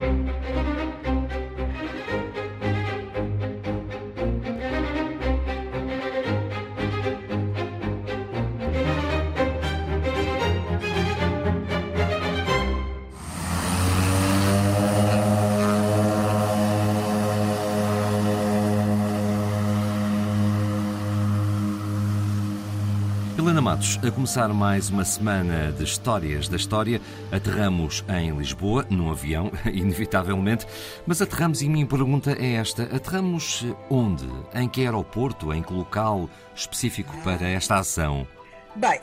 Música Helena Matos, a começar mais uma semana de histórias da história, aterramos em Lisboa, num avião, inevitavelmente, mas aterramos e a minha pergunta é esta: aterramos onde? Em que aeroporto? Em que local específico para esta ação? Bem,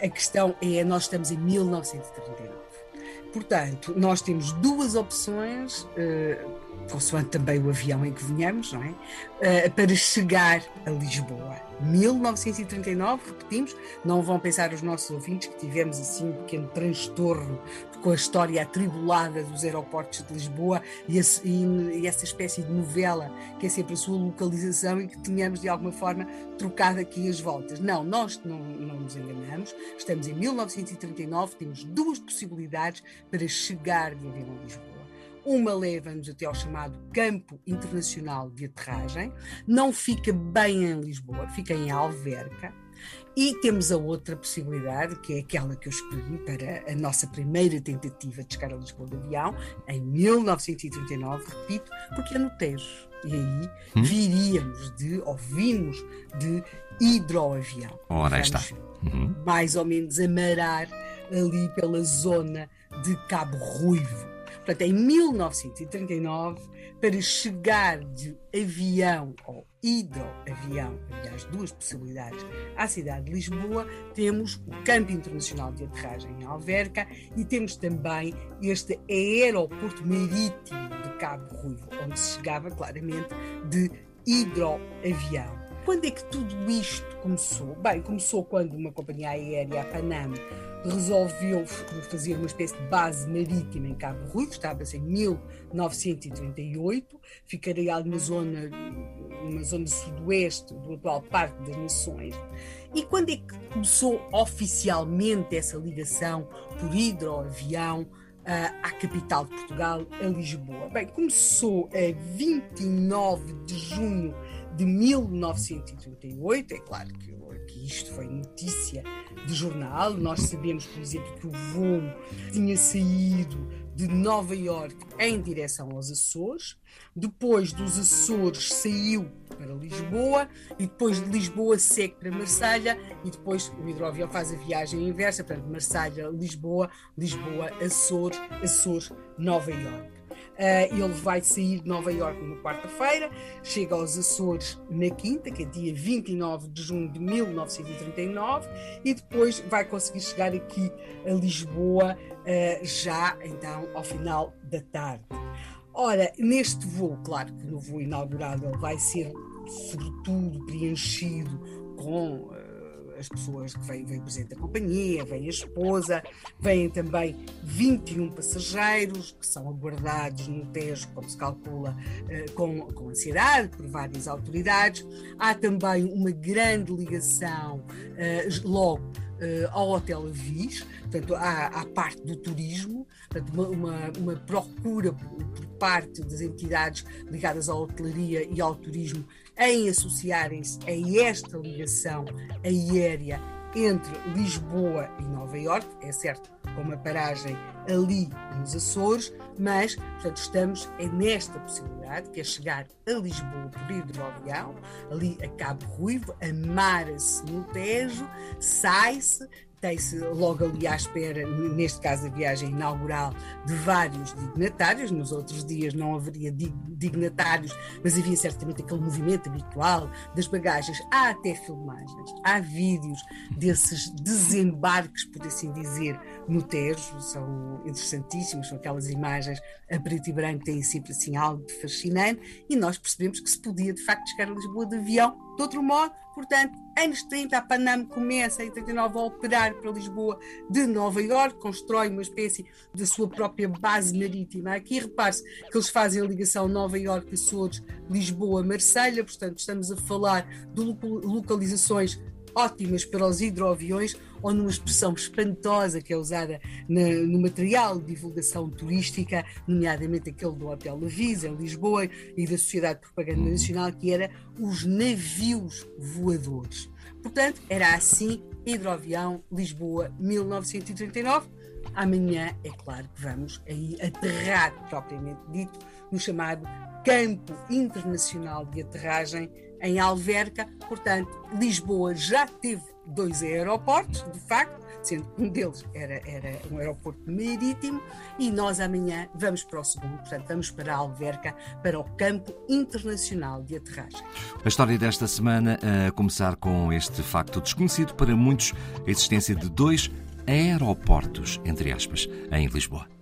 a questão é: nós estamos em 1939. Portanto, nós temos duas opções, uh, consoante também o avião em que venhamos, não é? Uh, para chegar a Lisboa. 1939, repetimos, não vão pensar os nossos ouvintes que tivemos assim um pequeno transtorno com a história atribulada dos aeroportos de Lisboa e, esse, e, essa espécie de novela que é sempre a sua localização e que tínhamos de alguma forma trocado aqui as voltas. Não, nós não, não nos enganamos, estamos em 1939, temos duas possibilidades para chegar de avião a Lisboa. Uma leva-nos até ao chamado Campo Internacional de Aterragem, não fica bem em Lisboa, fica em Alverca. E temos a outra possibilidade, que é aquela que eu escolhi para a nossa primeira tentativa de chegar a Lisboa de avião, em 1939, repito, porque é no Tejo. E aí hum? viríamos de, ou vimos de hidroavião. Ora, está. Uhum. Mais ou menos amarar ali pela zona de Cabo Ruivo Portanto, em 1939, para chegar de avião ou hidroavião, aliás, duas possibilidades, à cidade de Lisboa, temos o Campo Internacional de Aterragem em Alverca e temos também este aeroporto marítimo de Cabo Ruivo, onde se chegava claramente de hidroavião. Quando é que tudo isto começou? Bem, começou quando uma companhia aérea, a Panam, resolveu fazer uma espécie de base marítima em Cabo Ruivo, estava-se em 1938, ficaria ali na zona, numa zona sudoeste do atual Parque das Nações. E quando é que começou oficialmente essa ligação por hidroavião à capital de Portugal, a Lisboa? Bem, começou a 29 de junho de 1938, é claro que que isto foi notícia de jornal. Nós sabemos, por exemplo, que o voo tinha saído de Nova York em direção aos Açores. Depois dos Açores saiu para Lisboa e depois de Lisboa segue para Marselha e depois o hidroavião faz a viagem inversa, portanto Marselha, Lisboa, Lisboa, Açores, Açores, Nova York. Uh, ele vai sair de Nova Iorque numa quarta-feira, chega aos Açores na quinta, que é dia 29 de junho de 1939, e depois vai conseguir chegar aqui a Lisboa uh, já então ao final da tarde. Ora, neste voo, claro que no voo inaugural ele vai ser sobretudo preenchido com uh, as pessoas que vêm, vem o presidente da companhia, vem a esposa, vêm também 21 passageiros que são aguardados no Tejo, como se calcula, eh, com, com ansiedade por várias autoridades. Há também uma grande ligação eh, logo ao Hotel Avis, portanto, há, há parte do turismo, portanto, uma, uma, uma, procura por parte das entidades ligadas à hotelaria e ao turismo em associarem-se a esta ligação aérea entre Lisboa e Nova Iorque, é certo, com uma paragem ali nos Açores, mas, portanto, estamos é nesta possibilidade, que é chegar a Lisboa por hidroavião, ali a Cabo Ruivo, amara-se no Tejo, sai-se, tem-se logo ali à espera, neste caso a viagem inaugural, de vários dignatários. Nos outros dias não haveria dignatários, mas havia certamente aquele movimento habitual das bagagens. Há até filmagens, há vídeos desses desembarques, por assim dizer, no Tejo, são interessantíssimos, são aquelas imagens a preto e branco, têm sempre assim algo de fascinante, e nós percebemos que se podia de facto chegar a Lisboa de avião de outro modo, portanto, anos 30, a Panam começa em 39 a operar para Lisboa de Nova Iorque, constrói uma espécie da sua própria base marítima. Aqui repare-se que eles fazem a ligação Nova Iorque, Açores, Lisboa, Marselha, portanto, estamos a falar de localizações ótimas para os hidroaviões ou numa expressão espantosa que é usada na, no material de divulgação turística, nomeadamente aquele do Hotel Lavisa, em Lisboa, e da Sociedade de Propaganda uhum. Nacional, que era os navios voadores. Portanto, era assim, hidroavião, Lisboa, 1939. Amanhã, é claro que vamos aí aterrar, propriamente dito, no chamado Campo Internacional de Aterragem em Alverca. Portanto, Lisboa já teve dois aeroportos, de facto, sendo que um deles era, era um aeroporto marítimo, e nós amanhã vamos para o segundo, portanto, vamos para Alverca, para o Campo Internacional de Aterragem. A história desta semana a começar com este facto desconhecido para muitos, a existência de dois aeroportos, entre aspas, em Lisboa.